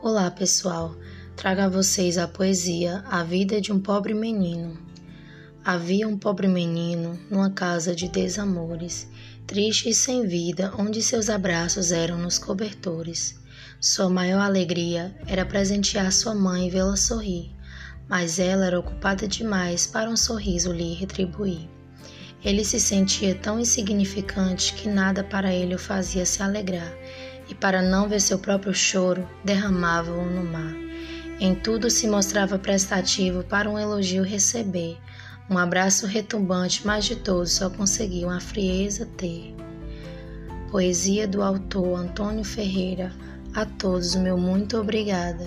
Olá, pessoal. Trago a vocês a poesia A Vida de um Pobre Menino. Havia um pobre menino numa casa de desamores, triste e sem vida, onde seus abraços eram nos cobertores. Sua maior alegria era presentear sua mãe e vê-la sorrir, mas ela era ocupada demais para um sorriso lhe retribuir. Ele se sentia tão insignificante que nada para ele o fazia se alegrar, e para não ver seu próprio choro, derramava-o no mar. Em tudo se mostrava prestativo para um elogio receber, um abraço retumbante, mas de todos só conseguiam a frieza ter. Poesia do autor Antônio Ferreira. A todos meu muito obrigada.